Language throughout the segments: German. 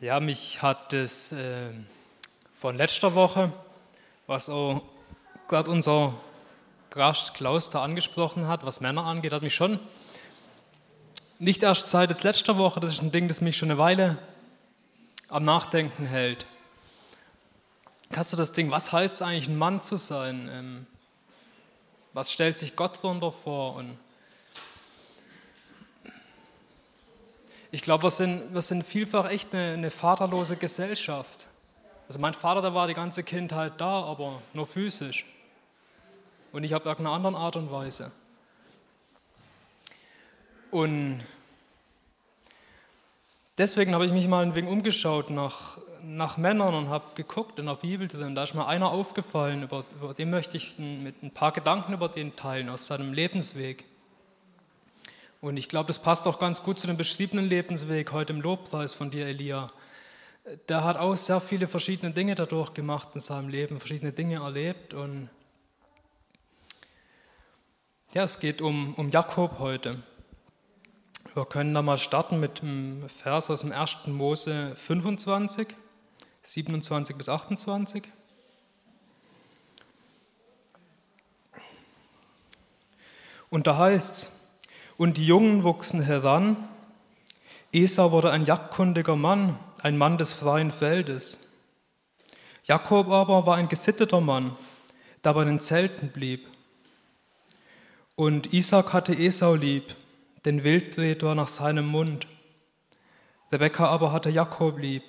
Ja, mich hat es äh, von letzter Woche, was auch gerade unser Gast Klaus da angesprochen hat, was Männer angeht, hat mich schon nicht erst seit letzter Woche, das ist ein Ding, das mich schon eine Weile am Nachdenken hält. Kannst du das Ding, was heißt es eigentlich, ein Mann zu sein? Ähm, was stellt sich Gott darunter vor? Und ich glaube, wir sind, wir sind vielfach echt eine, eine vaterlose Gesellschaft. Also mein Vater, der war die ganze Kindheit da, aber nur physisch und nicht auf irgendeine andere Art und Weise. Und deswegen habe ich mich mal ein wenig umgeschaut nach, nach Männern und habe geguckt in der Bibel drin. Da ist mir einer aufgefallen, über, über den möchte ich mit ein paar Gedanken über den teilen aus seinem Lebensweg. Und ich glaube, das passt auch ganz gut zu dem beschriebenen Lebensweg heute im Lobpreis von dir, Elia. Der hat auch sehr viele verschiedene Dinge dadurch gemacht in seinem Leben, verschiedene Dinge erlebt. Und ja, es geht um, um Jakob heute. Wir können da mal starten mit dem Vers aus dem 1. Mose 25, 27 bis 28. Und da heißt es, und die Jungen wuchsen heran. Esau wurde ein jagdkundiger Mann, ein Mann des freien Feldes. Jakob aber war ein gesitteter Mann, der bei den Zelten blieb. Und Isaac hatte Esau lieb, denn Wildbret war nach seinem Mund. Rebekka aber hatte Jakob lieb.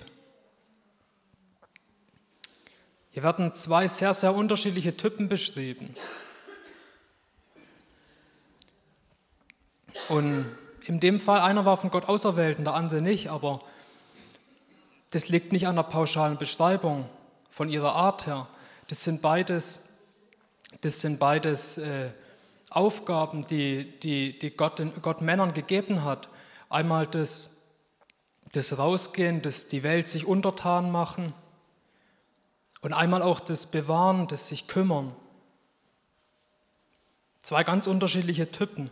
Hier werden zwei sehr, sehr unterschiedliche Typen beschrieben. Und in dem Fall, einer war von Gott auserwählt und der andere nicht, aber das liegt nicht an der pauschalen Beschreibung von ihrer Art her. Das sind beides, das sind beides äh, Aufgaben, die, die, die Gott, Gott Männern gegeben hat. Einmal das, das Rausgehen, das die Welt sich untertan machen und einmal auch das Bewahren, das sich kümmern. Zwei ganz unterschiedliche Typen.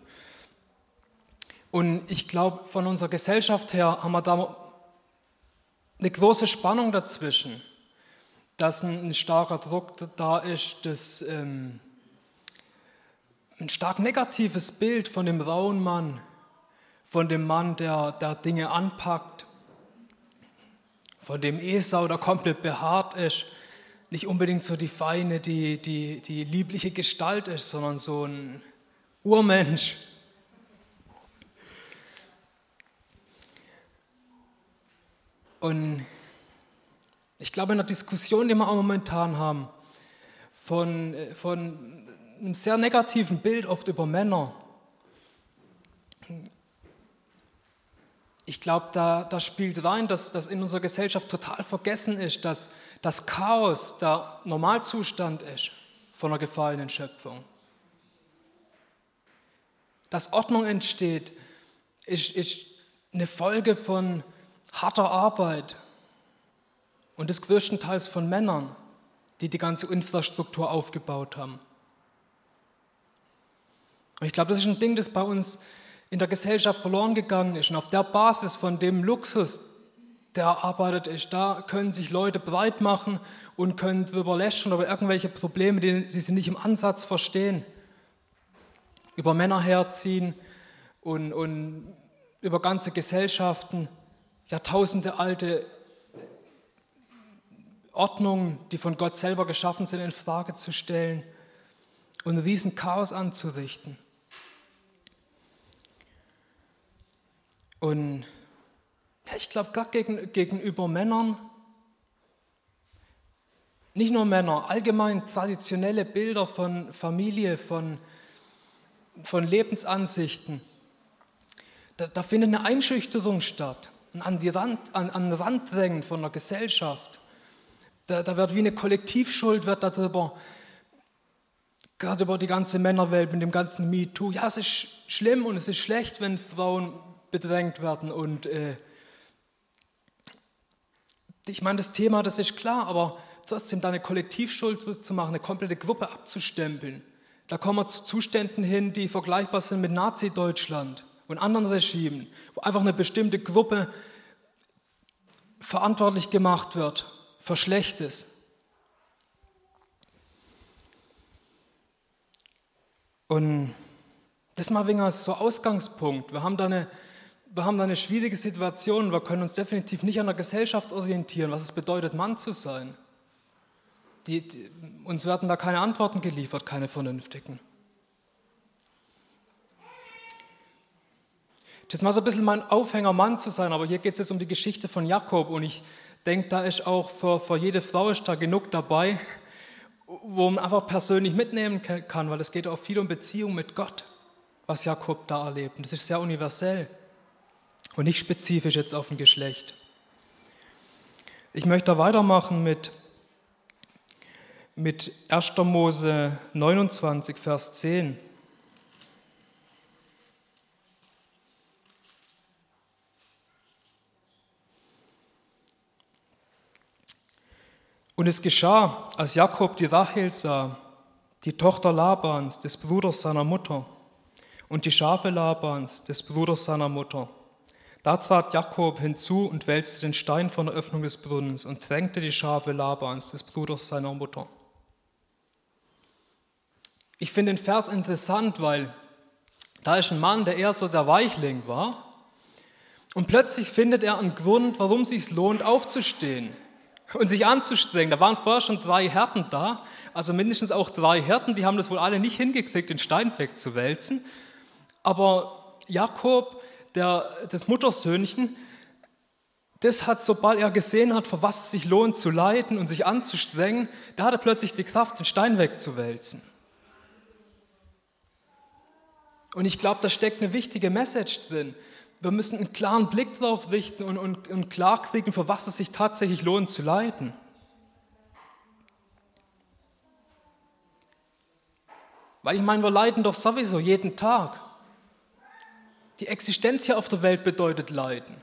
Und ich glaube, von unserer Gesellschaft her haben wir da eine große Spannung dazwischen, dass ein, starker Druck da ist, dass ähm, ein stark negatives Bild von dem rauen Mann, von dem Mann, der, der Dinge anpackt, von dem Esau, der komplett behaart ist, nicht unbedingt so die feine, die, die, die liebliche Gestalt ist, sondern so ein Urmensch, Und ich glaube, in der Diskussion, die wir auch momentan haben, von, von einem sehr negativen Bild oft über Männer, ich glaube, da, da spielt rein, dass, dass in unserer Gesellschaft total vergessen ist, dass das Chaos der Normalzustand ist von einer gefallenen Schöpfung. Dass Ordnung entsteht, ist, ist eine Folge von harter Arbeit und das größtenteils von Männern, die die ganze Infrastruktur aufgebaut haben. Und ich glaube, das ist ein Ding, das bei uns in der Gesellschaft verloren gegangen ist. Und auf der Basis von dem Luxus, der erarbeitet ist, da können sich Leute breit machen und können darüber lächeln über irgendwelche Probleme, die sie nicht im Ansatz verstehen. Über Männer herziehen und, und über ganze Gesellschaften Jahrtausende alte Ordnungen, die von Gott selber geschaffen sind, in Frage zu stellen und riesen Chaos anzurichten. Und ich glaube, gerade gegen, gegenüber Männern, nicht nur Männer, allgemein traditionelle Bilder von Familie, von, von Lebensansichten, da, da findet eine Einschüchterung statt an, die Rand, an, an den Rand drängen von der Gesellschaft. Da, da wird wie eine Kollektivschuld wird darüber, gerade über die ganze Männerwelt mit dem ganzen MeToo. Ja, es ist schlimm und es ist schlecht, wenn Frauen bedrängt werden. Und äh, ich meine, das Thema, das ist klar, aber trotzdem da eine Kollektivschuld zu machen, eine komplette Gruppe abzustempeln. Da kommen wir zu Zuständen hin, die vergleichbar sind mit Nazi-Deutschland und anderen Regimen, wo einfach eine bestimmte Gruppe verantwortlich gemacht wird für Schlechtes. Und das mal wegen als so Ausgangspunkt. Wir haben, da eine, wir haben da eine schwierige Situation. Wir können uns definitiv nicht an der Gesellschaft orientieren, was es bedeutet, Mann zu sein. Die, die, uns werden da keine Antworten geliefert, keine vernünftigen. Das mal so ein bisschen mein Aufhänger, Mann zu sein, aber hier geht es jetzt um die Geschichte von Jakob und ich denke, da ist auch für, für jede Frau ist da genug dabei, wo man einfach persönlich mitnehmen kann, weil es geht auch viel um Beziehung mit Gott, was Jakob da erlebt. Und das ist sehr universell und nicht spezifisch jetzt auf ein Geschlecht. Ich möchte da weitermachen mit, mit 1. Mose 29, Vers 10. Und es geschah, als Jakob die Rachel sah, die Tochter Labans, des Bruders seiner Mutter, und die Schafe Labans, des Bruders seiner Mutter. Da trat Jakob hinzu und wälzte den Stein von der Öffnung des Brunnens und drängte die Schafe Labans, des Bruders seiner Mutter. Ich finde den Vers interessant, weil da ist ein Mann, der eher so der Weichling war. Und plötzlich findet er einen Grund, warum es sich lohnt, aufzustehen und sich anzustrengen. Da waren vorher schon drei Härten da, also mindestens auch drei Härten, die haben das wohl alle nicht hingekriegt, den Stein wegzuwälzen. Aber Jakob, der, das Muttersöhnchen, das hat, sobald er gesehen hat, für was es sich lohnt zu leiden und sich anzustrengen, da hat er plötzlich die Kraft, den Stein wegzuwälzen. Und ich glaube, da steckt eine wichtige Message drin. Wir müssen einen klaren Blick darauf richten und, und, und klar kriegen, für was es sich tatsächlich lohnt zu leiden. Weil ich meine, wir leiden doch sowieso jeden Tag. Die Existenz hier auf der Welt bedeutet Leiden.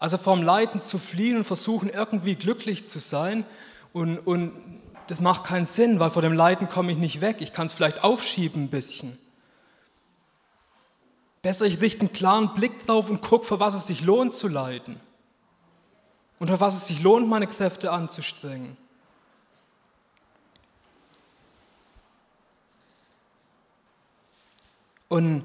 Also vom Leiden zu fliehen und versuchen irgendwie glücklich zu sein und, und das macht keinen Sinn, weil vor dem Leiden komme ich nicht weg. Ich kann es vielleicht aufschieben ein bisschen. Besser, ich richte einen klaren Blick drauf und gucke, für was es sich lohnt zu leiden. Und für was es sich lohnt, meine Kräfte anzustrengen. Und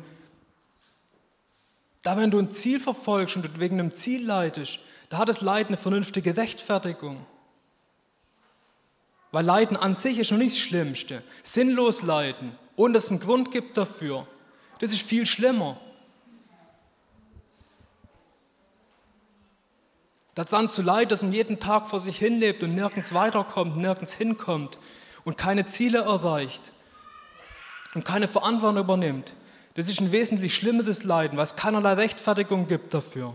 da, wenn du ein Ziel verfolgst und wegen einem Ziel leidest, da hat das Leiden eine vernünftige Rechtfertigung. Weil Leiden an sich ist noch nicht das Schlimmste. Sinnlos leiden, ohne dass es einen Grund gibt dafür, das ist viel schlimmer. Das zu leid, dass man jeden Tag vor sich hinlebt und nirgends weiterkommt, nirgends hinkommt und keine Ziele erreicht und keine Verantwortung übernimmt. Das ist ein wesentlich schlimmeres Leiden, weil es keinerlei Rechtfertigung gibt dafür,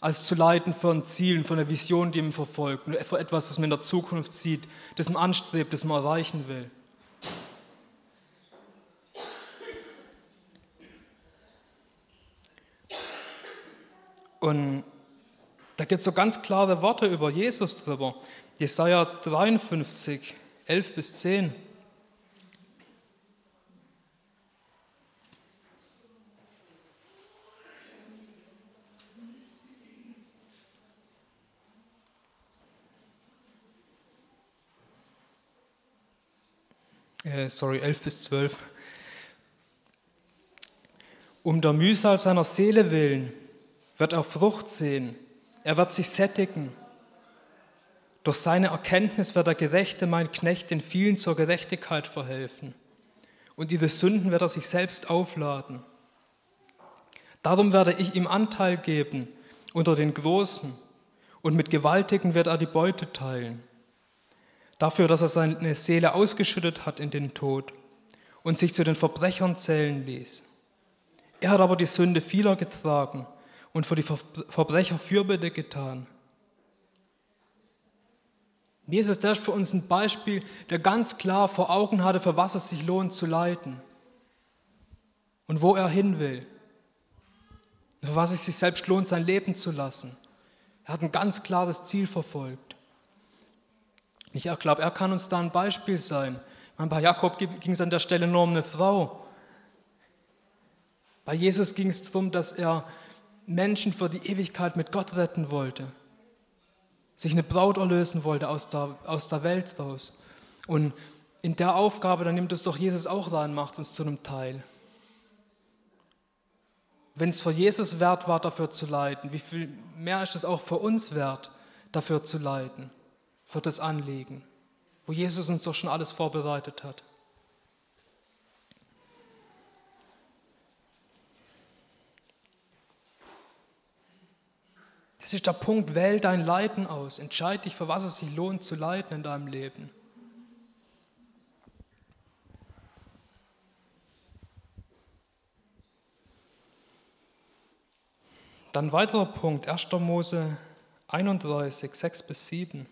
als zu leiden für ein Ziel, für eine Vision, die man verfolgt, für etwas, das man in der Zukunft sieht, das man anstrebt, das man erreichen will. Und da gibt es so ganz klare Worte über Jesus drüber. Jesaja 53, 11 bis 10. Äh, sorry, 11 bis 12. Um der Mühsal seiner Seele willen wird er Frucht sehen er wird sich sättigen. Durch seine Erkenntnis wird der Gerechte, mein Knecht, den vielen zur Gerechtigkeit verhelfen. Und ihre Sünden wird er sich selbst aufladen. Darum werde ich ihm Anteil geben unter den Großen, und mit Gewaltigen wird er die Beute teilen. Dafür, dass er seine Seele ausgeschüttet hat in den Tod und sich zu den Verbrechern zählen ließ. Er hat aber die Sünde vieler getragen und für die Verbrecher Fürbitte getan. Jesus ist für uns ein Beispiel, der ganz klar vor Augen hatte, für was es sich lohnt zu leiden und wo er hin will. Für was es sich selbst lohnt, sein Leben zu lassen. Er hat ein ganz klares Ziel verfolgt. Ich glaube, er kann uns da ein Beispiel sein. bei Jakob ging es an der Stelle nur um eine Frau. Bei Jesus ging es darum, dass er Menschen für die Ewigkeit mit Gott retten wollte. Sich eine Braut erlösen wollte aus der, aus der Welt raus. Und in der Aufgabe, dann nimmt es doch Jesus auch rein, macht uns zu einem Teil. Wenn es für Jesus wert war, dafür zu leiden, wie viel mehr ist es auch für uns wert, dafür zu leiden, für das Anliegen, wo Jesus uns doch schon alles vorbereitet hat. Das ist der Punkt, wähl dein Leiden aus. Entscheide dich, für was es sich lohnt zu leiden in deinem Leben. Dann weiterer Punkt, 1. Mose 31, 6 bis 7.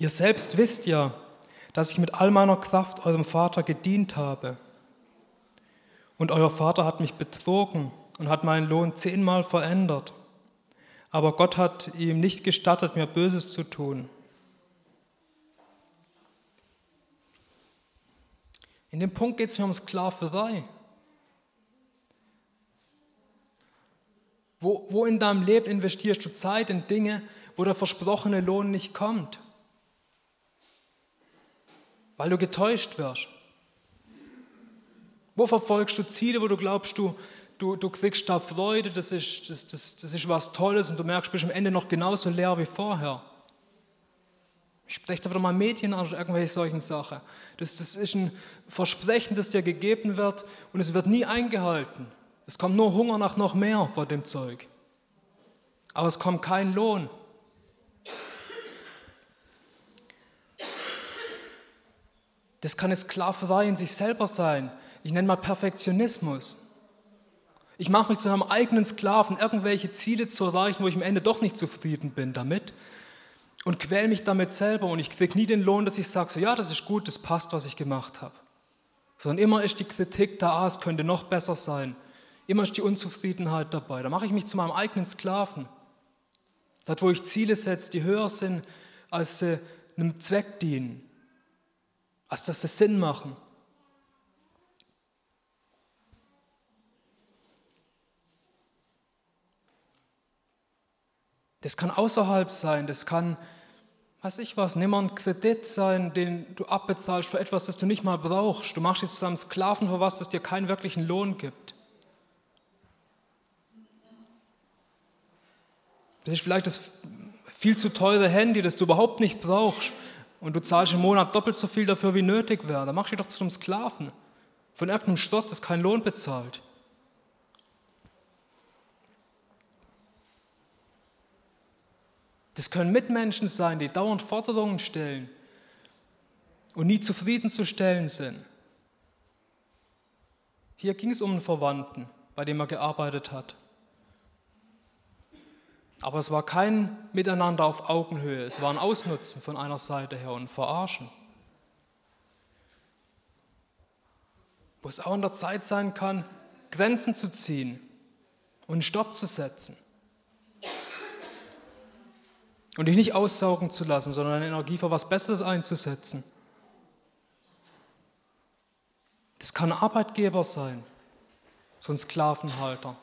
Ihr selbst wisst ja, dass ich mit all meiner Kraft eurem Vater gedient habe. Und euer Vater hat mich betrogen und hat meinen Lohn zehnmal verändert. Aber Gott hat ihm nicht gestattet, mir Böses zu tun. In dem Punkt geht es mir um Sklaverei. Wo, wo in deinem Leben investierst du Zeit in Dinge, wo der versprochene Lohn nicht kommt? Weil du getäuscht wirst? Wo verfolgst du Ziele, wo du glaubst, du, du, du kriegst da Freude, das ist, das, das, das ist was Tolles und du merkst, du bist am Ende noch genauso leer wie vorher? Ich spreche da wieder mal Medien an oder irgendwelche solchen Sachen. Das, das ist ein Versprechen, das dir gegeben wird und es wird nie eingehalten. Es kommt nur Hunger nach noch mehr vor dem Zeug. Aber es kommt kein Lohn. Das kann eine Sklaverei in sich selber sein. Ich nenne mal Perfektionismus. Ich mache mich zu einem eigenen Sklaven, irgendwelche Ziele zu erreichen, wo ich am Ende doch nicht zufrieden bin damit und quäle mich damit selber und ich kriege nie den Lohn, dass ich sage, so ja, das ist gut, das passt, was ich gemacht habe. Sondern immer ist die Kritik da, ah, es könnte noch besser sein. Immer ist die Unzufriedenheit dabei. Da mache ich mich zu meinem eigenen Sklaven. Dort, wo ich Ziele setze, die höher sind, als sie einem Zweck dienen als dass das Sinn machen. Das kann außerhalb sein, das kann, weiß ich was, nimm mal einen Kredit sein, den du abbezahlst für etwas, das du nicht mal brauchst. Du machst dich zu einem Sklaven für was, das dir keinen wirklichen Lohn gibt. Das ist vielleicht das viel zu teure Handy, das du überhaupt nicht brauchst und du zahlst im Monat doppelt so viel dafür, wie nötig wäre, dann machst du dich doch zu einem Sklaven von irgendeinem Stott, das keinen Lohn bezahlt. Das können Mitmenschen sein, die dauernd Forderungen stellen und nie zufriedenzustellen sind. Hier ging es um einen Verwandten, bei dem er gearbeitet hat. Aber es war kein Miteinander auf Augenhöhe, es war ein Ausnutzen von einer Seite her und Verarschen. Wo es auch in der Zeit sein kann, Grenzen zu ziehen und Stopp zu setzen. Und dich nicht aussaugen zu lassen, sondern deine Energie für was Besseres einzusetzen. Das kann ein Arbeitgeber sein, so ein Sklavenhalter.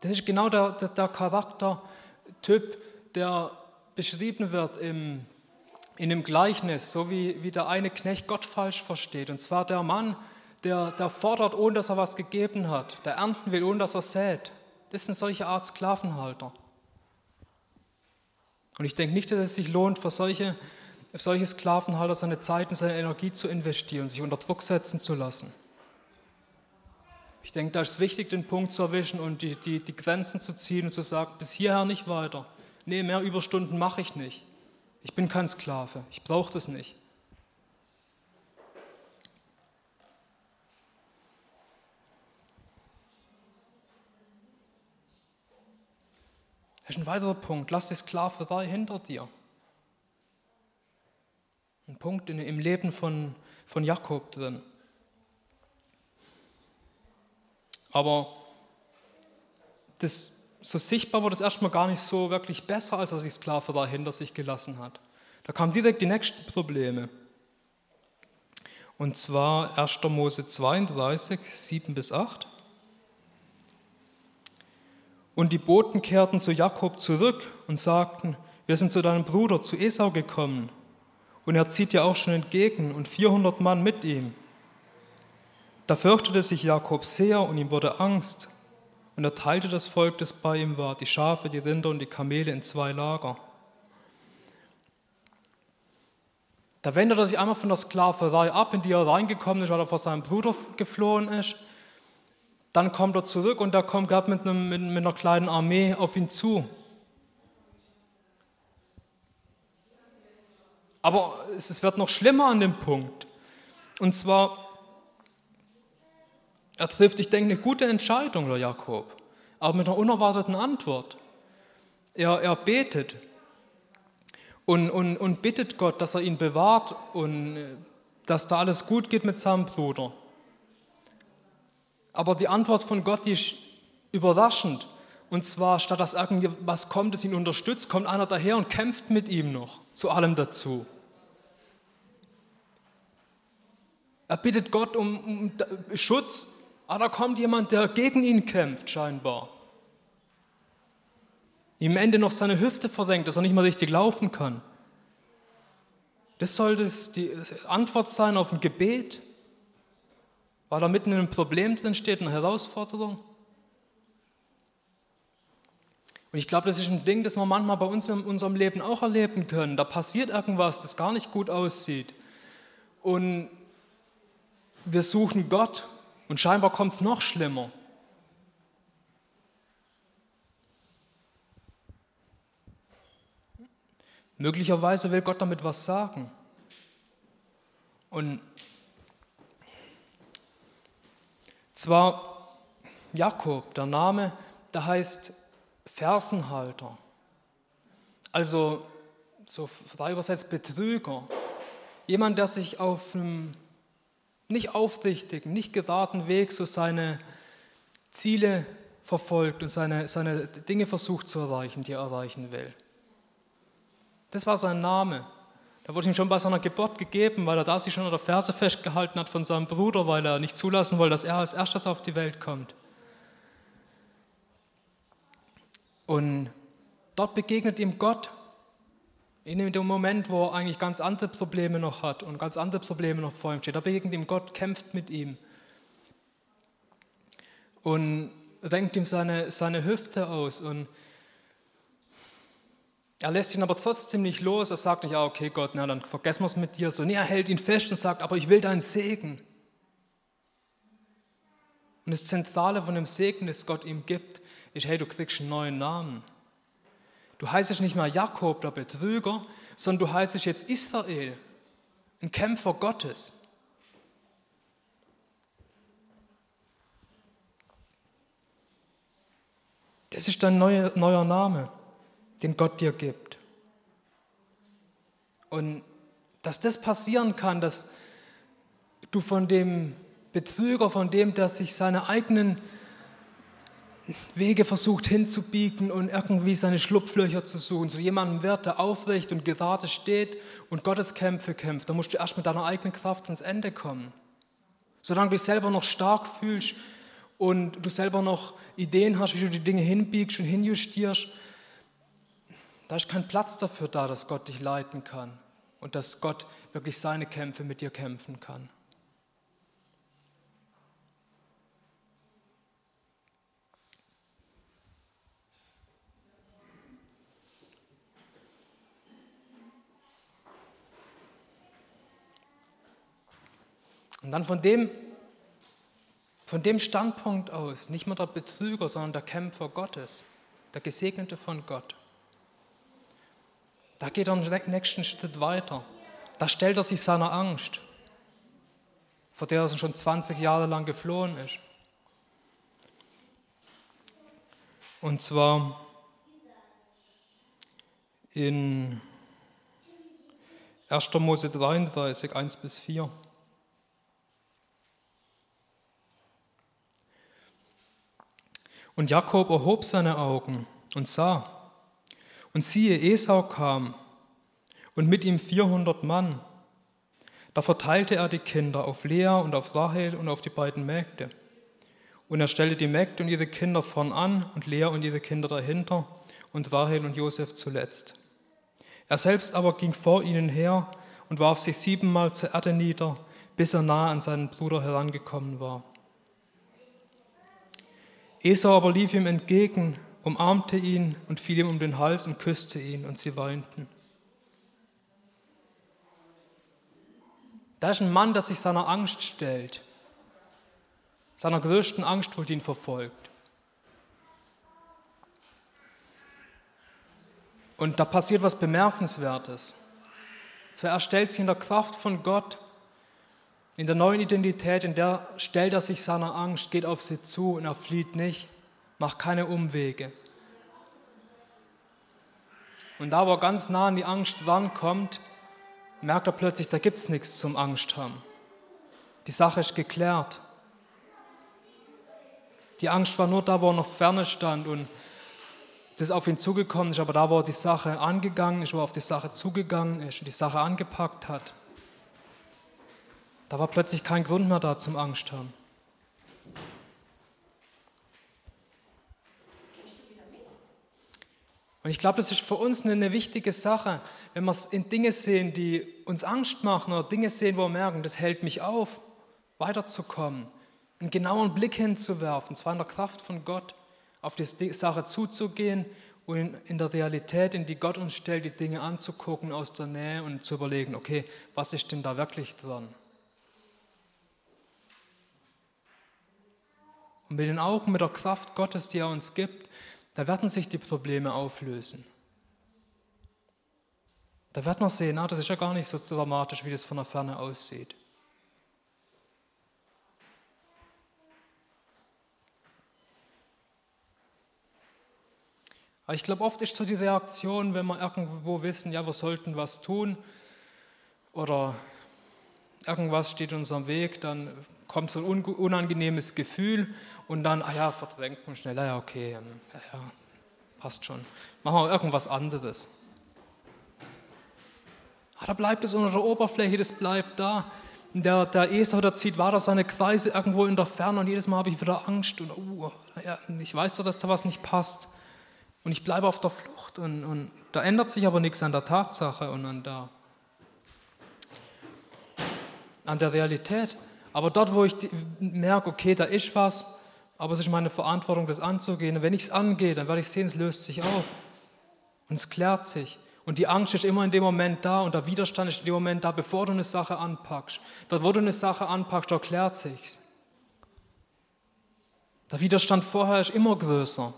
Das ist genau der, der, der Charaktertyp, der beschrieben wird im, in dem Gleichnis, so wie, wie der eine Knecht Gott falsch versteht. Und zwar der Mann, der, der fordert, ohne dass er was gegeben hat, der ernten will, ohne dass er sät. Das sind solche Art Sklavenhalter. Und ich denke nicht, dass es sich lohnt, für solche, für solche Sklavenhalter seine Zeit und seine Energie zu investieren, sich unter Druck setzen zu lassen. Ich denke, da ist wichtig, den Punkt zu erwischen und die, die, die Grenzen zu ziehen und zu sagen, bis hierher nicht weiter. Nee, mehr Überstunden mache ich nicht. Ich bin kein Sklave, ich brauche das nicht. Das ist ein weiterer Punkt. Lass die Sklaverei hinter dir. Ein Punkt im Leben von, von Jakob drin. Aber das, so sichtbar wurde es erstmal gar nicht so wirklich besser, als er die Sklaverei hinter sich gelassen hat. Da kamen direkt die nächsten Probleme. Und zwar 1. Mose 32, 7 bis 8. Und die Boten kehrten zu Jakob zurück und sagten, wir sind zu deinem Bruder, zu Esau gekommen. Und er zieht dir auch schon entgegen und 400 Mann mit ihm. Da fürchtete sich Jakob sehr und ihm wurde Angst. Und er teilte das Volk, das bei ihm war, die Schafe, die Rinder und die Kamele in zwei Lager. Da wendet er sich einmal von der Sklaverei ab, in die er reingekommen ist, weil er vor seinem Bruder geflohen ist. Dann kommt er zurück und er kommt gerade mit, einem, mit, mit einer kleinen Armee auf ihn zu. Aber es wird noch schlimmer an dem Punkt. Und zwar, er trifft, ich denke, eine gute Entscheidung, der Jakob, aber mit einer unerwarteten Antwort. Er, er betet und, und, und bittet Gott, dass er ihn bewahrt und dass da alles gut geht mit seinem Bruder. Aber die Antwort von Gott, die ist überraschend. Und zwar, statt dass irgendwas kommt, das ihn unterstützt, kommt einer daher und kämpft mit ihm noch zu allem dazu. Er bittet Gott um, um Schutz, aber da kommt jemand, der gegen ihn kämpft, scheinbar. Ihm Ende noch seine Hüfte verrenkt, dass er nicht mehr richtig laufen kann. Das sollte die Antwort sein auf ein Gebet weil er mitten in einem Problem drin steht, eine Herausforderung. Und ich glaube, das ist ein Ding, das wir manchmal bei uns in unserem Leben auch erleben können. Da passiert irgendwas, das gar nicht gut aussieht. Und wir suchen Gott und scheinbar kommt es noch schlimmer. Möglicherweise will Gott damit was sagen. Und zwar Jakob, der Name, der heißt Fersenhalter. Also so frei übersetzt Betrüger. Jemand, der sich auf einem nicht aufrichtigen, nicht geraden Weg so seine Ziele verfolgt und seine, seine Dinge versucht zu erreichen, die er erreichen will. Das war sein Name. Da wurde ihm schon bei seiner Geburt gegeben, weil er da sich schon an der Ferse festgehalten hat von seinem Bruder, weil er nicht zulassen wollte, dass er als erstes auf die Welt kommt. Und dort begegnet ihm Gott in dem Moment, wo er eigentlich ganz andere Probleme noch hat und ganz andere Probleme noch vor ihm steht. Da begegnet ihm Gott, kämpft mit ihm und renkt ihm seine, seine Hüfte aus und er lässt ihn aber trotzdem nicht los. Er sagt nicht, ja, okay, Gott, na, dann vergessen wir es mit dir. So, nee, er hält ihn fest und sagt, aber ich will deinen Segen. Und das Zentrale von dem Segen, das Gott ihm gibt, ist, hey, du kriegst einen neuen Namen. Du heißt nicht mehr Jakob, der Betrüger, sondern du heißt jetzt Israel, ein Kämpfer Gottes. Das ist dein neuer, neuer Name den Gott dir gibt. Und dass das passieren kann, dass du von dem Betrüger, von dem, der sich seine eigenen Wege versucht hinzubiegen und irgendwie seine Schlupflöcher zu suchen, so jemandem wird, der aufrecht und gerade steht und Gottes Kämpfe kämpft, da musst du erst mit deiner eigenen Kraft ans Ende kommen. Solange du dich selber noch stark fühlst und du selber noch Ideen hast, wie du die Dinge hinbiegst und hinjustierst, da ist kein Platz dafür da, dass Gott dich leiten kann und dass Gott wirklich seine Kämpfe mit dir kämpfen kann. Und dann von dem, von dem Standpunkt aus, nicht mehr der Betrüger, sondern der Kämpfer Gottes, der Gesegnete von Gott, da geht er einen nächsten Schritt weiter. Da stellt er sich seiner Angst, vor der er schon 20 Jahre lang geflohen ist. Und zwar in 1. Mose 33, 1 bis 4. Und Jakob erhob seine Augen und sah, und siehe, Esau kam, und mit ihm 400 Mann. Da verteilte er die Kinder auf Lea und auf Rahel und auf die beiden Mägde. Und er stellte die Mägde und ihre Kinder vorn an und Lea und ihre Kinder dahinter und Rahel und Josef zuletzt. Er selbst aber ging vor ihnen her und warf sich siebenmal zur Erde nieder, bis er nahe an seinen Bruder herangekommen war. Esau aber lief ihm entgegen, umarmte ihn und fiel ihm um den Hals und küsste ihn, und sie weinten. Da ist ein Mann, der sich seiner Angst stellt, seiner größten Angst, wo ihn verfolgt. Und da passiert was Bemerkenswertes. Zwar er stellt sich in der Kraft von Gott in der neuen Identität, in der stellt er sich seiner Angst, geht auf sie zu und er flieht nicht, macht keine Umwege. Und da, wo er ganz nah an die Angst rankommt, merkt er plötzlich, da gibt es nichts zum Angst haben. Die Sache ist geklärt. Die Angst war nur da, wo er noch ferne stand und das auf ihn zugekommen ist, aber da, wo er die Sache angegangen ist, wo er auf die Sache zugegangen ist und die Sache angepackt hat, da war plötzlich kein Grund mehr da zum Angst haben. Und ich glaube, das ist für uns eine, wichtige Sache, wenn wir in Dinge sehen, die uns Angst machen oder Dinge sehen, wo wir merken, das hält mich auf, weiterzukommen, einen genauen Blick hinzuwerfen, zwar in der Kraft von Gott, auf die Sache zuzugehen und in der Realität, in die Gott uns stellt, die Dinge anzugucken aus der Nähe und zu überlegen, okay, was ist denn da wirklich dran? Und mit den Augen, mit der Kraft Gottes, die er uns gibt, da werden sich die Probleme auflösen. Da wird man sehen, ah, das ist ja gar nicht so dramatisch, wie das von der Ferne aussieht. Aber ich glaube, oft ist so die Reaktion, wenn wir irgendwo wissen, ja, wir sollten was tun oder irgendwas steht uns am Weg, dann kommt so ein unangenehmes Gefühl und dann, ah ja, verdrängt man schnell, ja, okay, ähm, ja, ja, passt schon. Machen wir irgendwas anderes. Ah, da bleibt es unter der Oberfläche, das bleibt da. Der, der Esau, der zieht weiter seine Kreise irgendwo in der Ferne und jedes Mal habe ich wieder Angst und uh, ja, ich weiß doch, dass da was nicht passt. Und ich bleibe auf der Flucht und, und da ändert sich aber nichts an der Tatsache und an der, an der Realität. Aber dort, wo ich merke, okay, da ist was, aber es ist meine Verantwortung, das anzugehen. Und wenn ich es angehe, dann werde ich sehen, es löst sich auf. Und es klärt sich. Und die Angst ist immer in dem Moment da und der Widerstand ist in dem Moment da, bevor du eine Sache anpackst. Dort, wo du eine Sache anpackst, dort klärt sich's. Der Widerstand vorher ist immer größer.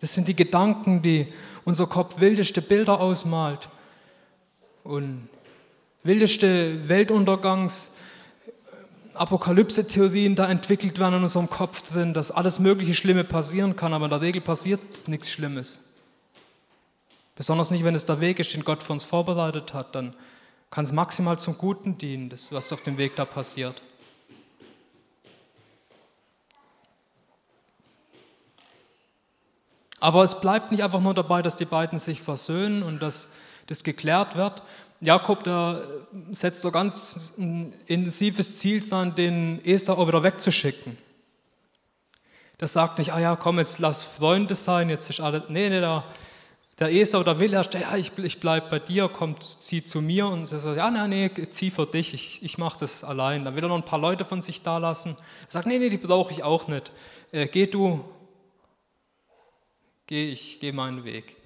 Das sind die Gedanken, die unser Kopf wildeste Bilder ausmalt und wildeste Weltuntergangs- Apokalypse-Theorien da entwickelt werden in unserem Kopf drin, dass alles mögliche Schlimme passieren kann, aber in der Regel passiert nichts Schlimmes. Besonders nicht, wenn es der Weg ist, den Gott für uns vorbereitet hat, dann kann es maximal zum Guten dienen, das, was auf dem Weg da passiert. Aber es bleibt nicht einfach nur dabei, dass die beiden sich versöhnen und dass das geklärt wird, Jakob, der setzt so ganz ein intensives Ziel dran, den Esau auch wieder wegzuschicken. Der sagt nicht, ah ja, komm, jetzt lass Freunde sein, jetzt ist alles. Nee, nee, der, der Esau, der will erst, ja, ich, ich bleib bei dir, kommt, zieh zu mir und er sagt, ja, nee, nee, zieh für dich, ich, ich mache das allein. Dann will er noch ein paar Leute von sich da lassen. Er sagt, nee, nee, die brauche ich auch nicht. Äh, geh du, geh ich, geh meinen Weg.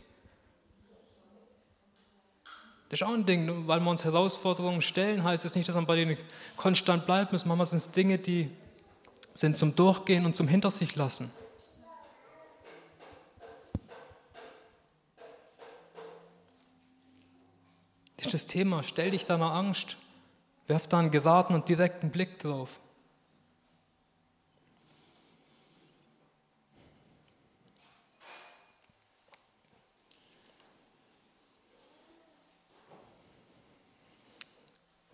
Das ist auch ein Ding, weil wir uns Herausforderungen stellen, heißt es nicht, dass man bei denen konstant bleiben muss. Manchmal sind es Dinge, die sind zum Durchgehen und zum Hinter sich lassen. Das ist das Thema. Stell dich deiner Angst. Werf da einen geraden und direkten Blick drauf.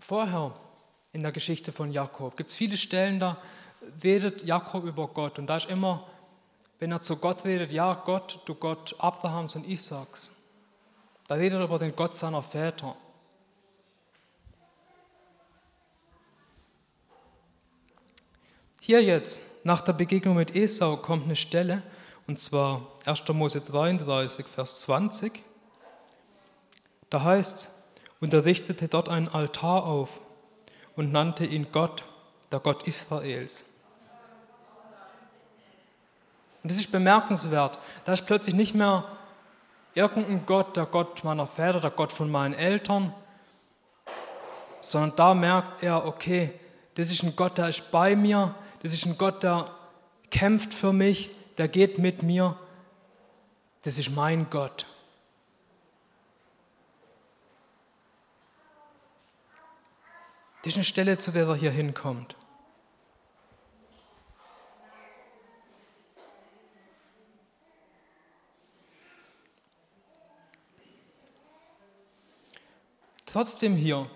Vorher in der Geschichte von Jakob gibt es viele Stellen, da redet Jakob über Gott und da ist immer, wenn er zu Gott redet, ja Gott, du Gott Abrahams und Isaaks. Da redet er über den Gott seiner Väter. Hier jetzt, nach der Begegnung mit Esau, kommt eine Stelle, und zwar 1. Mose 33, Vers 20. Da heißt es, und er richtete dort einen Altar auf und nannte ihn Gott, der Gott Israels. Und das ist bemerkenswert. Da ist plötzlich nicht mehr irgendein Gott, der Gott meiner Väter, der Gott von meinen Eltern, sondern da merkt er, okay, das ist ein Gott, der ist bei mir, das ist ein Gott, der kämpft für mich, der geht mit mir. Das ist mein Gott. Das ist eine Stelle, zu der er hier hinkommt. Trotzdem hier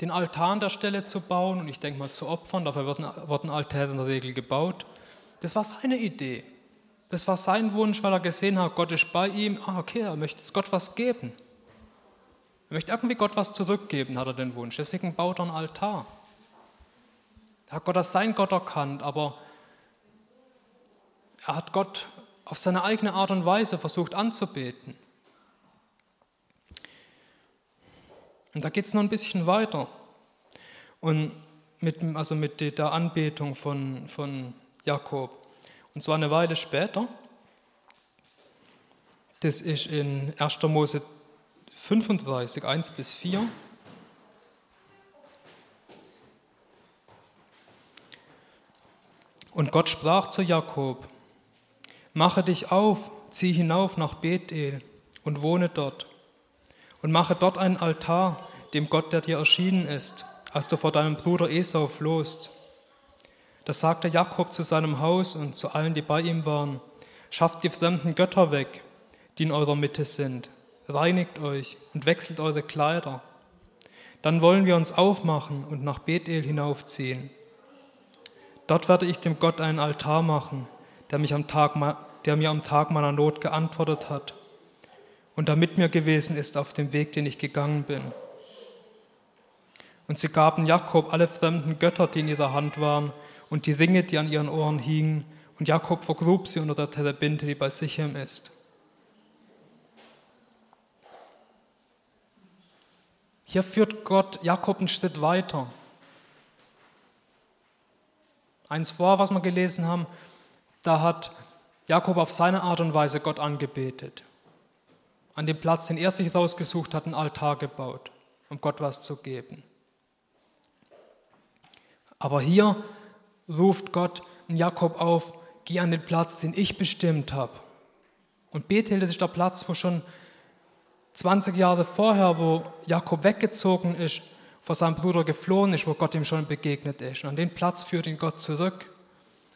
den Altar an der Stelle zu bauen und ich denke mal zu opfern, dafür wurden Altäre in der Regel gebaut, das war seine Idee. Das war sein Wunsch, weil er gesehen hat, Gott ist bei ihm. Ah, okay, er möchte jetzt Gott was geben. Er möchte irgendwie Gott was zurückgeben, hat er den Wunsch. Deswegen baut er einen Altar. Er hat Gott als sein Gott erkannt, aber er hat Gott auf seine eigene Art und Weise versucht anzubeten. Und da geht es noch ein bisschen weiter. Und mit, also mit der Anbetung von, von Jakob. Und zwar eine Weile später. Das ist in 1. Mose 35, 1 bis 4. Und Gott sprach zu Jakob, mache dich auf, zieh hinauf nach Bethel und wohne dort und mache dort einen Altar dem Gott, der dir erschienen ist, als du vor deinem Bruder Esau flohst. Da sagte Jakob zu seinem Haus und zu allen, die bei ihm waren, schafft die fremden Götter weg, die in eurer Mitte sind, reinigt euch und wechselt eure Kleider. Dann wollen wir uns aufmachen und nach Bethel hinaufziehen. Dort werde ich dem Gott einen Altar machen, der, mich am Tag, der mir am Tag meiner Not geantwortet hat und der mit mir gewesen ist auf dem Weg, den ich gegangen bin. Und sie gaben Jakob alle fremden Götter, die in ihrer Hand waren, und die Ringe, die an ihren Ohren hingen, und Jakob vergrub sie unter der Terebinte, die bei Sichem ist. Hier führt Gott Jakob einen Schritt weiter. Eins vor, was wir gelesen haben, da hat Jakob auf seine Art und Weise Gott angebetet an dem Platz, den er sich rausgesucht hat, einen Altar gebaut, um Gott was zu geben. Aber hier ruft Gott Jakob auf, geh an den Platz, den ich bestimmt habe. Und Bethel, das ist der Platz, wo schon 20 Jahre vorher, wo Jakob weggezogen ist, vor seinem Bruder geflohen ist, wo Gott ihm schon begegnet ist. Und an den Platz führt ihn Gott zurück.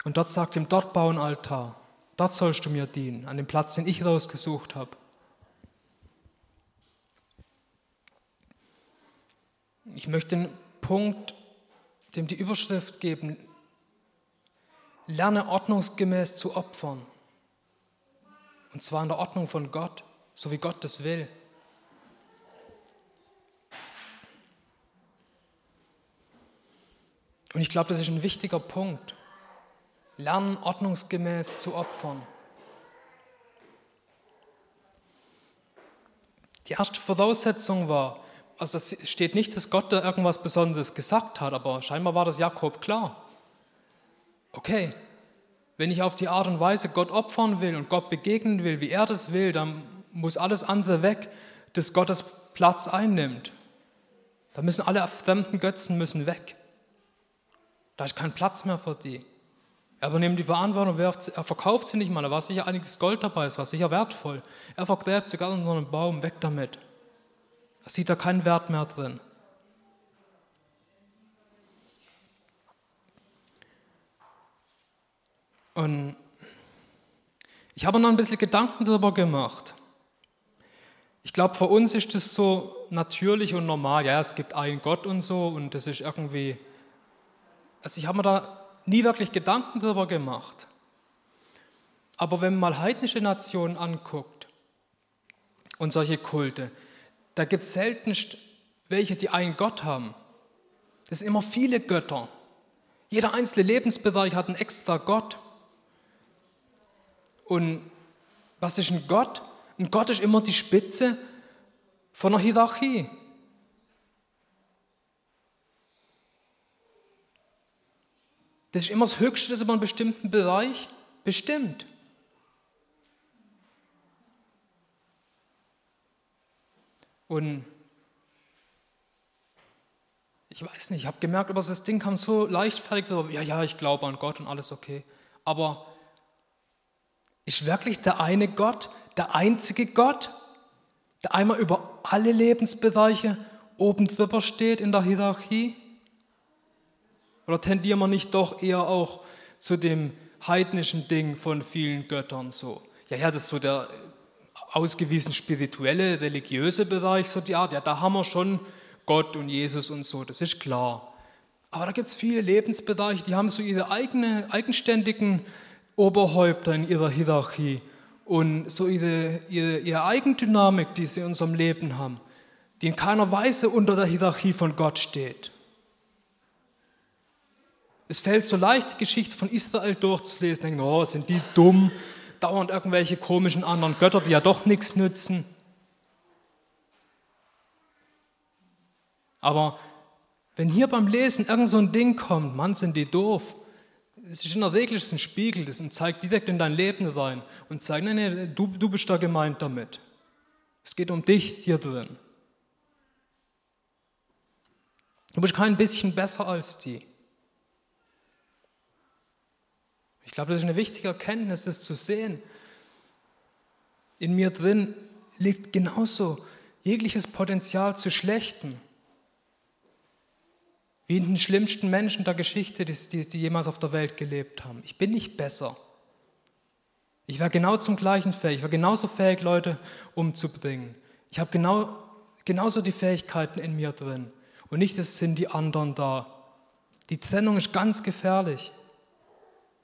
Und dort sagt ihm, dort bau ein Altar. Dort sollst du mir dienen, an dem Platz, den ich rausgesucht habe. Ich möchte einen Punkt, dem die Überschrift geben, lerne ordnungsgemäß zu opfern. Und zwar in der Ordnung von Gott, so wie Gott das will. Und ich glaube, das ist ein wichtiger Punkt. Lernen ordnungsgemäß zu opfern. Die erste Voraussetzung war, also es steht nicht, dass Gott da irgendwas Besonderes gesagt hat, aber scheinbar war das Jakob klar. Okay, wenn ich auf die Art und Weise Gott opfern will und Gott begegnen will, wie er das will, dann muss alles andere weg, das Gottes Platz einnimmt. Da müssen alle fremden Götzen müssen weg. Da ist kein Platz mehr für die. Er übernimmt die Verantwortung, er verkauft sie nicht mal, da war sicher einiges Gold dabei, es war sicher wertvoll. Er vergräbt sie ganz unter einem Baum, weg damit. Da sieht er keinen Wert mehr drin. Und ich habe noch ein bisschen Gedanken darüber gemacht. ich glaube, für uns ist das so natürlich und normal. Ja, es gibt einen Gott und so und das ist irgendwie. Also ich habe mir da nie wirklich Gedanken darüber gemacht. Aber wenn man mal heidnische Nationen anguckt und solche Kulte, da gibt es seltenst welche, die einen Gott haben. Das sind immer viele Götter. Jeder einzelne Lebensbereich hat einen extra Gott. Und was ist ein Gott? Ein Gott ist immer die Spitze von einer Hierarchie. Das ist immer das Höchste, das über einen bestimmten Bereich bestimmt. Und ich weiß nicht, ich habe gemerkt, aber das Ding kam so leichtfertig, ja, ja, ich glaube an Gott und alles okay. Aber ist wirklich der eine Gott, der einzige Gott, der einmal über alle Lebensbereiche oben drüber steht in der Hierarchie? Oder tendieren wir nicht doch eher auch zu dem heidnischen Ding von vielen Göttern so? Ja, ja, das ist so der ausgewiesen spirituelle, religiöse Bereich, so die Art, ja, da haben wir schon Gott und Jesus und so, das ist klar. Aber da gibt es viele Lebensbereiche, die haben so ihre eigene, eigenständigen Oberhäupter in ihrer Hierarchie und so ihre, ihre, ihre Eigendynamik, die sie in unserem Leben haben, die in keiner Weise unter der Hierarchie von Gott steht. Es fällt so leicht, die Geschichte von Israel durchzulesen, denken, oh, sind die dumm, dauernd irgendwelche komischen anderen Götter, die ja doch nichts nützen. Aber wenn hier beim Lesen irgend so ein Ding kommt, Mann, sind die doof, es ist in der Regel ein Spiegel, das zeigt direkt in dein Leben rein und zeigt, nein, nein, du, du bist da gemeint damit. Es geht um dich hier drin. Du bist kein bisschen besser als die. Ich glaube, das ist eine wichtige Erkenntnis, das zu sehen. In mir drin liegt genauso jegliches Potenzial zu Schlechten. Wie in den schlimmsten Menschen der Geschichte, die, die jemals auf der Welt gelebt haben. Ich bin nicht besser. Ich war genau zum Gleichen fähig. Ich war genauso fähig, Leute umzubringen. Ich habe genau, genauso die Fähigkeiten in mir drin. Und nicht, es sind die anderen da. Die Trennung ist ganz gefährlich.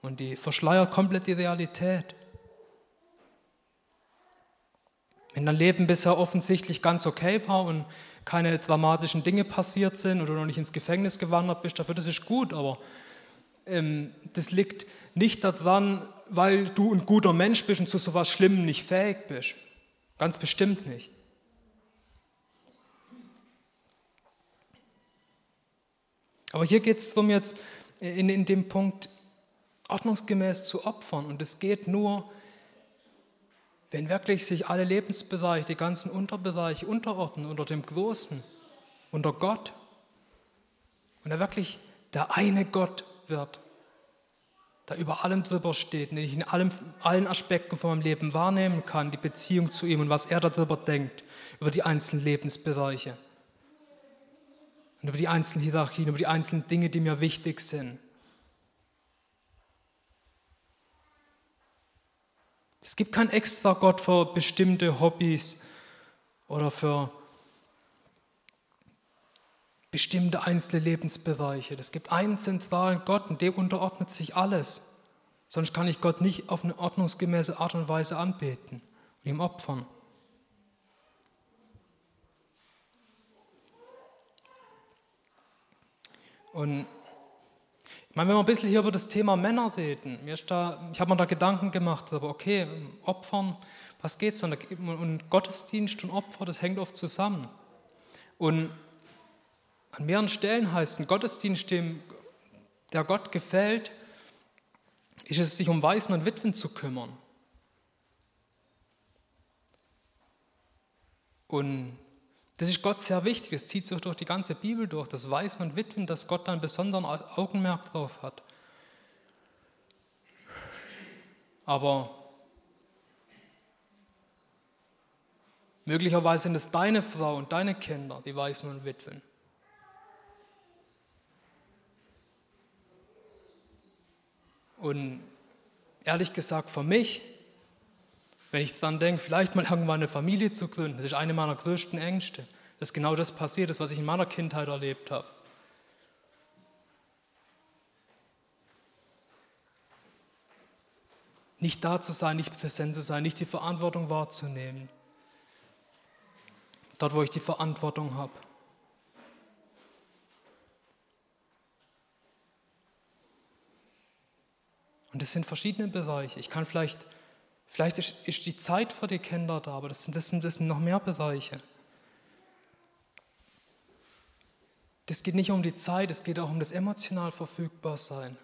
Und die verschleiert komplett die Realität. Wenn dein Leben bisher offensichtlich ganz okay war und keine dramatischen Dinge passiert sind oder du noch nicht ins Gefängnis gewandert bist, dafür das ist gut, aber ähm, das liegt nicht daran, weil du ein guter Mensch bist und zu sowas Schlimmem nicht fähig bist. Ganz bestimmt nicht. Aber hier geht es darum jetzt in, in dem Punkt, ordnungsgemäß zu opfern. Und es geht nur, wenn wirklich sich alle Lebensbereiche, die ganzen Unterbereiche unterordnen unter dem Großen, unter Gott. Und er wirklich der eine Gott wird, der über allem drüber steht, den ich in allem, allen Aspekten von meinem Leben wahrnehmen kann, die Beziehung zu ihm und was er darüber denkt, über die einzelnen Lebensbereiche und über die einzelnen Hierarchien, über die einzelnen Dinge, die mir wichtig sind. Es gibt keinen extra Gott für bestimmte Hobbys oder für bestimmte einzelne Lebensbereiche. Es gibt einen zentralen Gott und dem unterordnet sich alles. Sonst kann ich Gott nicht auf eine ordnungsgemäße Art und Weise anbeten und ihm opfern. Und ich meine, wenn wir ein bisschen hier über das Thema Männer reden, mir ist da, ich habe mir da Gedanken gemacht, aber okay, Opfern, was geht es dann? Und Gottesdienst und Opfer, das hängt oft zusammen. Und an mehreren Stellen heißt ein Gottesdienst, dem der Gott gefällt, ist es, sich um Waisen und Witwen zu kümmern. Und das ist Gott sehr wichtig. Es zieht sich durch die ganze Bibel durch, das Waisen und Witwen, dass Gott da einen besonderen Augenmerk drauf hat. Aber möglicherweise sind es deine Frau und deine Kinder, die Waisen und Witwen. Und ehrlich gesagt, für mich Wenn ich dann denke, vielleicht mal irgendwann eine Familie zu gründen, das ist eine meiner größten Ängste. Das ist genau das passiert ist, was ich in meiner Kindheit erlebt habe. Nicht da zu sein, nicht präsent zu sein, nicht die Verantwortung wahrzunehmen. Dort, wo ich die Verantwortung habe. Und es sind verschiedene Bereiche. Ich kann vielleicht Vielleicht ist, ist die Zeit für die Kinder da, aber das sind, das, sind, das sind noch mehr Bereiche. Das geht nicht um die Zeit, es geht auch um das emotional verfügbar sein.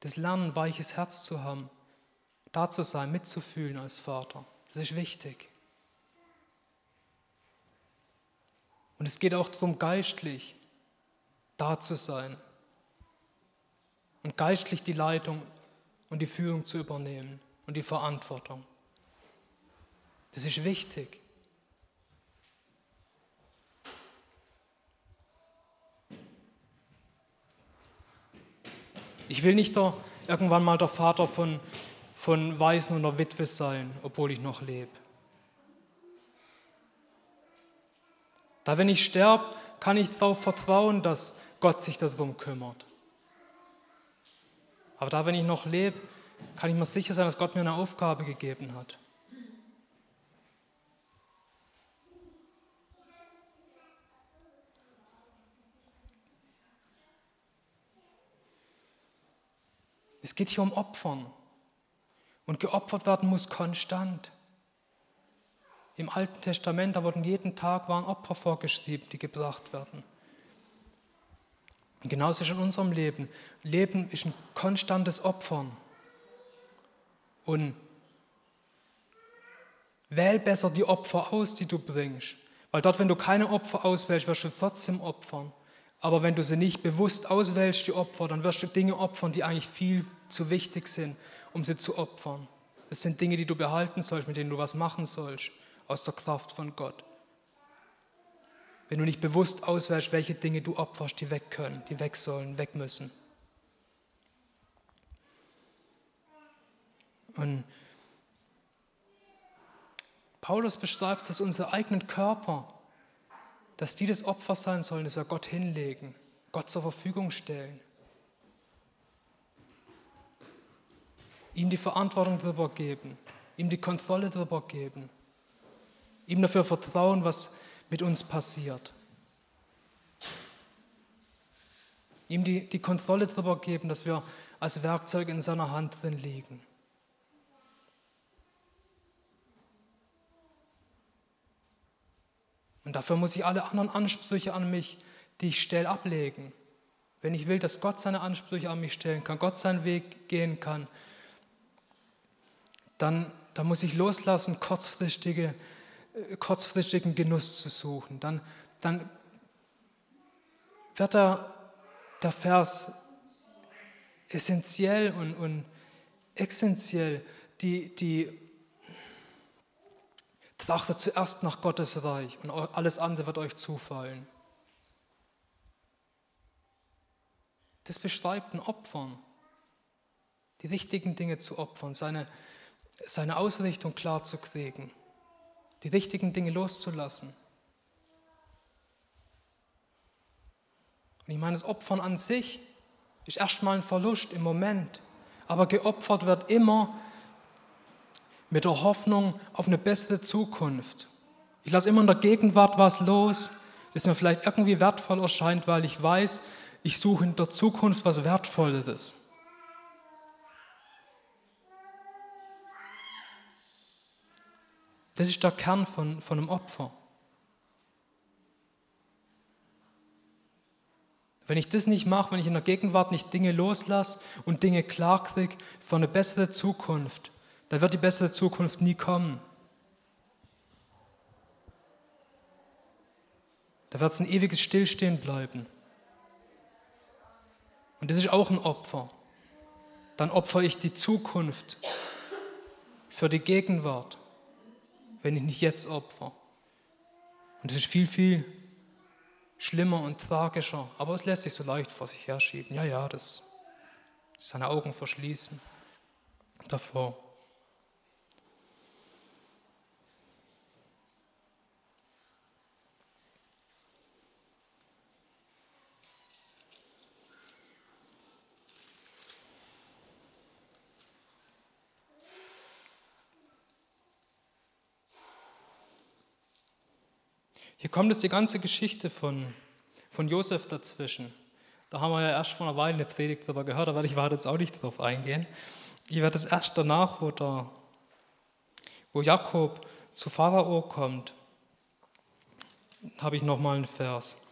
Das Lernen, weiches Herz zu haben, da zu sein, mitzufühlen als Vater. Das ist wichtig. Und es geht auch darum, geistlich da zu sein und geistlich die Leitung und die Führung zu übernehmen und die Verantwortung. Das ist wichtig. Ich will nicht der, irgendwann mal der Vater von, von Waisen oder Witwe sein, obwohl ich noch lebe. Da, wenn ich sterbe, kann ich darauf vertrauen, dass Gott sich darum kümmert. Aber da, wenn ich noch lebe, kann ich mir sicher sein, dass Gott mir eine Aufgabe gegeben hat. Es geht hier um Opfern. Und geopfert werden muss konstant. Im Alten Testament, da wurden jeden Tag waren Opfer vorgeschrieben, die gebracht werden. Und genauso ist in unserem Leben. Leben ist ein konstantes Opfern. Und wähl besser die Opfer aus, die du bringst. Weil dort, wenn du keine Opfer auswählst, wirst du trotzdem opfern. Aber wenn du sie nicht bewusst auswählst, die Opfer, dann wirst du Dinge opfern, die eigentlich viel zu wichtig sind, um sie zu opfern. Es sind Dinge, die du behalten sollst, mit denen du was machen sollst, aus der Kraft von Gott. Wenn du nicht bewusst auswählst, welche Dinge du opferst, die weg können, die weg sollen, weg müssen. Und Paulus beschreibt, dass unsere eigenen Körper, dass die das Opfer sein sollen, das wir Gott hinlegen, Gott zur Verfügung stellen. Ihm die Verantwortung darüber geben, ihm die Kontrolle darüber geben, ihm dafür vertrauen, was mit uns passiert. Ihm die, die Kontrolle darüber geben, dass wir als Werkzeug in seiner Hand drin liegen. Und dafür muss ich alle anderen Ansprüche an mich, die ich stelle, ablegen. Wenn ich will, dass Gott seine Ansprüche an mich stellen kann, Gott seinen Weg gehen kann, dann, dann muss ich loslassen, kurzfristige, äh, kurzfristigen Genuss zu suchen. Dann, dann wird der, der Vers essentiell und, und essentiell die, die Trachtet zuerst nach Gottes Reich und alles andere wird euch zufallen. Das beschreibt ein Opfern. Die richtigen Dinge zu opfern, seine, seine Ausrichtung klar zu kriegen, die richtigen Dinge loszulassen. Und ich meine, das Opfern an sich ist erstmal ein Verlust im Moment, aber geopfert wird immer mit der Hoffnung auf eine bessere Zukunft. Ich lasse immer in der Gegenwart was los, das mir vielleicht irgendwie wertvoll erscheint, weil ich weiß, ich suche in der Zukunft was Wertvolleres. Das ist der Kern von, von einem Opfer. Wenn ich das nicht mache, wenn ich in der Gegenwart nicht Dinge loslasse und Dinge klar kriege für eine bessere Zukunft, da wird die bessere Zukunft nie kommen. Da wird es ein ewiges Stillstehen bleiben. Und das ist auch ein Opfer. Dann opfere ich die Zukunft für die Gegenwart, wenn ich nicht jetzt opfer. Und das ist viel, viel schlimmer und tragischer. Aber es lässt sich so leicht vor sich herschieben. Ja, ja, das seine Augen verschließen davor. Hier kommt jetzt die ganze Geschichte von, von Josef dazwischen. Da haben wir ja erst vor einer Weile eine Predigt darüber gehört, aber ich werde jetzt auch nicht darauf eingehen. Ich werde es erst danach, wo, der, wo Jakob zu Pharao kommt, habe ich nochmal einen Vers.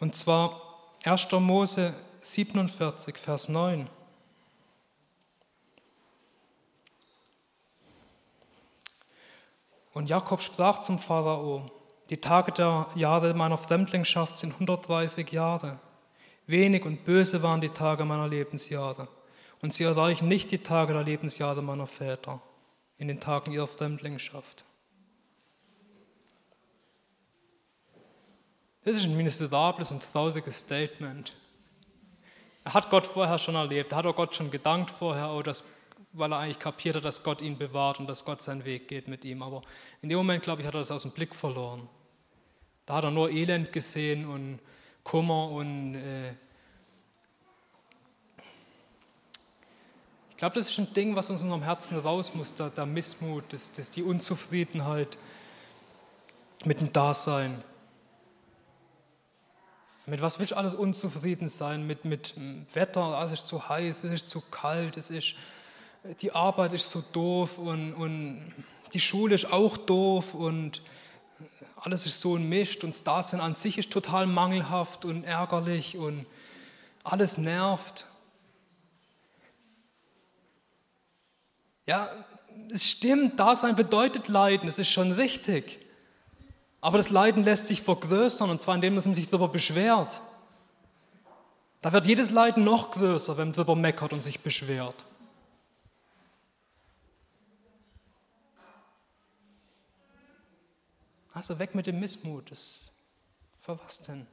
Und zwar 1. Mose 47, Vers 9. Und Jakob sprach zum Pharao, die Tage der Jahre meiner Fremdlingschaft sind 130 Jahre. Wenig und böse waren die Tage meiner Lebensjahre. Und sie erreichen nicht die Tage der Lebensjahre meiner Väter in den Tagen ihrer Fremdlingschaft. Das ist ein miserables und trauriges Statement. Er hat Gott vorher schon erlebt, er hat auch Gott schon gedankt vorher, oh, dass, weil er eigentlich kapiert hat, dass Gott ihn bewahrt und dass Gott seinen Weg geht mit ihm. Aber in dem Moment, glaube ich, hat er das aus dem Blick verloren. Da hat er nur Elend gesehen und Kummer und äh ich glaube, das ist ein Ding, was aus unserem Herzen raus muss, der, der Missmut, das, das, die Unzufriedenheit mit dem Dasein. Mit was willst du alles unzufrieden sein? Mit, mit Wetter, es ist zu heiß, es ist zu kalt, es ist, die Arbeit ist so doof und, und die Schule ist auch doof und alles ist so ein Mist und das Dasein an sich ist total mangelhaft und ärgerlich und alles nervt. Ja, es stimmt, Dasein bedeutet Leiden, es ist schon richtig. Aber das Leiden lässt sich vergrößern, und zwar indem man sich darüber beschwert. Da wird jedes Leiden noch größer, wenn man darüber meckert und sich beschwert. Also weg mit dem Missmut. Das, für was denn?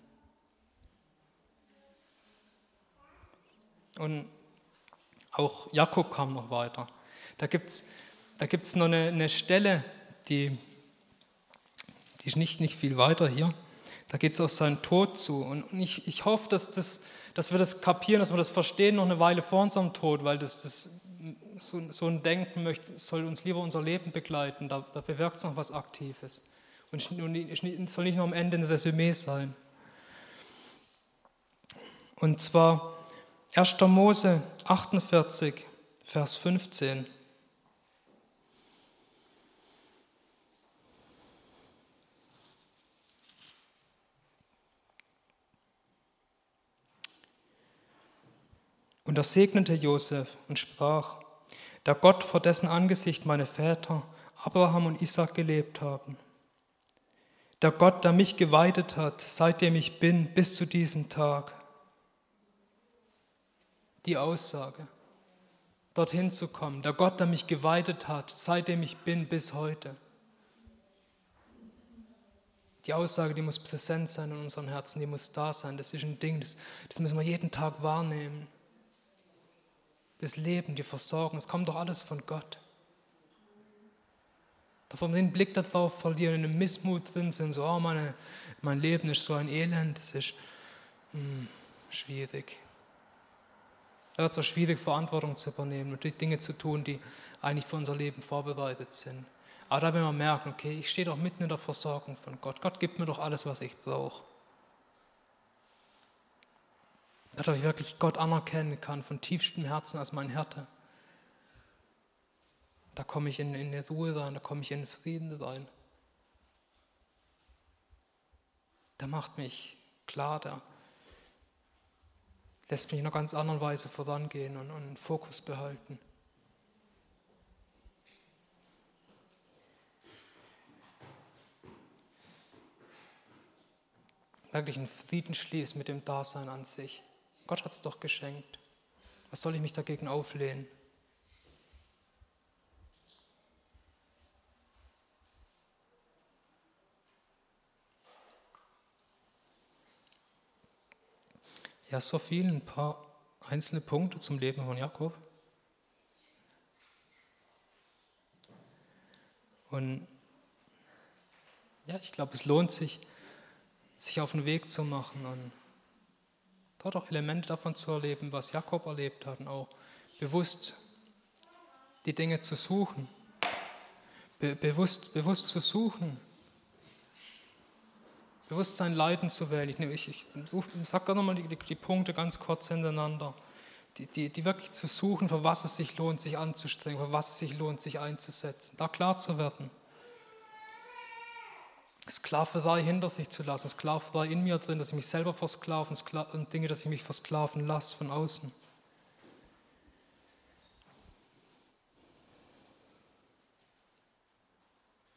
Und auch Jakob kam noch weiter. Da gibt es da gibt's noch eine, eine Stelle, die die ist nicht, nicht viel weiter hier. Da geht es auf seinen Tod zu. Und ich, ich hoffe, dass, das, dass wir das kapieren, dass wir das verstehen noch eine Weile vor unserem Tod, weil das, das so, so, ein Denken möchte, soll uns lieber unser Leben begleiten. Da, da bewirkt es noch was Aktives. Und es soll nicht nur am Ende ein Resümee sein. Und zwar 1. Mose 48, Vers 15. Und er segnete Josef und sprach, der Gott, vor dessen Angesicht meine Väter Abraham und Isaac gelebt haben, der Gott, der mich geweidet hat, seitdem ich bin, bis zu diesem Tag. Die Aussage, dorthin zu kommen, der Gott, der mich geweidet hat, seitdem ich bin, bis heute. Die Aussage, die muss präsent sein in unseren Herzen, die muss da sein. Das ist ein Ding, das, das müssen wir jeden Tag wahrnehmen das Leben, die Versorgung, es kommt doch alles von Gott. Davon den Blick darauf verlieren, in einem Missmut drin sind, so, oh, meine, mein Leben ist so ein Elend, das ist mh, hm, schwierig. Es wird so schwierig, Verantwortung zu übernehmen und die Dinge zu tun, die eigentlich für unser Leben vorbereitet sind. Aber da werden wir merken, okay, ich stehe doch mitten in der Versorgung von Gott. Gott gibt mir doch alles, was ich brauche dass ich wirklich Gott anerkennen kann von tiefstem Herzen als mein Härte. Da komme ich in, in eine Ruhe rein, da komme ich in den Frieden rein. Der macht mich klar, der lässt mich in einer ganz anderen Weise vorangehen und, und einen Fokus behalten. Wirklich einen Frieden schließen mit dem Dasein an sich. Gott hat es doch geschenkt. Was soll ich mich dagegen auflehnen? Ja, so viel, ein paar einzelne Punkte zum Leben von Jakob. Und ja, ich glaube, es lohnt sich, sich auf den Weg zu machen und dort auch Elemente davon zu erleben, was Jakob erlebt hat und auch bewusst die Dinge zu suchen, Be bewusst, bewusst zu suchen, Bewusstsein Leiden zu wählen. Ich, ich, ich, sage da nochmal die, die, die, Punkte ganz kurz hintereinander. Die, die, die wirklich zu suchen, für was es sich lohnt, sich anzustrengen, für was es sich lohnt, sich einzusetzen. Da klar zu werden. Sklaverei hinter sich zu lassen, Sklaverei in mir drin, dass ich mich selber versklaven Dinge, dass ich mich versklaven lasse von außen.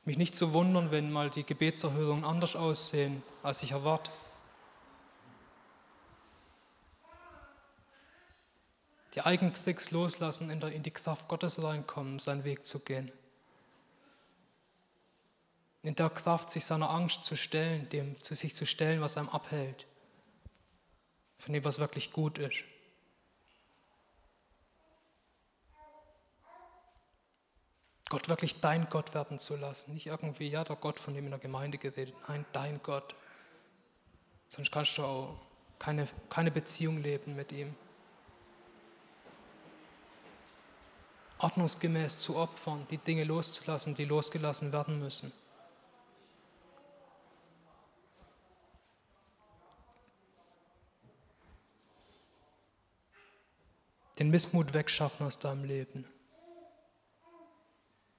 Mich nicht zu wundern, wenn mal die Gebetserhörungen anders aussehen, als ich erwarte. Die Eigentricks loslassen, in die Kraft Gottes reinkommen, seinen Weg zu gehen in der Kraft, sich seiner Angst zu stellen, dem zu sich zu stellen, was einem abhält, von dem, was wirklich gut ist. Gott wirklich dein Gott werden zu lassen, nicht irgendwie, ja, der Gott, von dem in der Gemeinde geredet, nein, dein Gott. Sonst kannst du auch keine, keine Beziehung leben mit ihm. Ordnungsgemäß zu opfern, die Dinge loszulassen, die losgelassen werden müssen. den Missmut wegschaffen aus deinem Leben.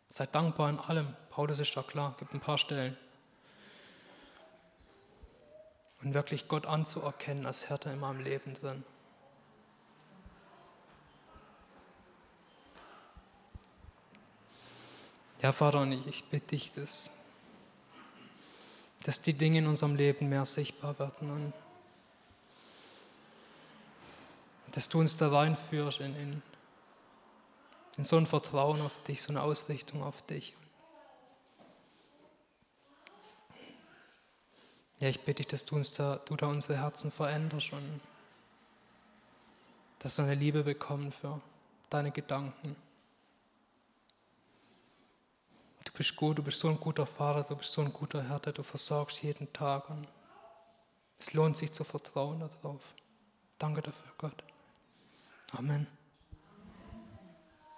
Sei dankbar in allem. Paulus ist da klar, gibt ein paar Stellen. Und wirklich Gott anzuerkennen als Härte in meinem Leben drin. Ja, Vater, und ich, ich bitte dich, dass, dass die Dinge in unserem Leben mehr sichtbar werden. Und dass du uns da reinführst in, in, in so ein Vertrauen auf dich, so eine Ausrichtung auf dich. Ja, ich bitte dich, dass du uns da, du da unsere Herzen veränderst und dass wir eine Liebe bekommen für deine Gedanken. Du bist gut, du bist so ein guter Vater, du bist so ein guter Herr, du versorgst jeden Tag und es lohnt sich zu vertrauen darauf. Danke dafür, Gott. Amen.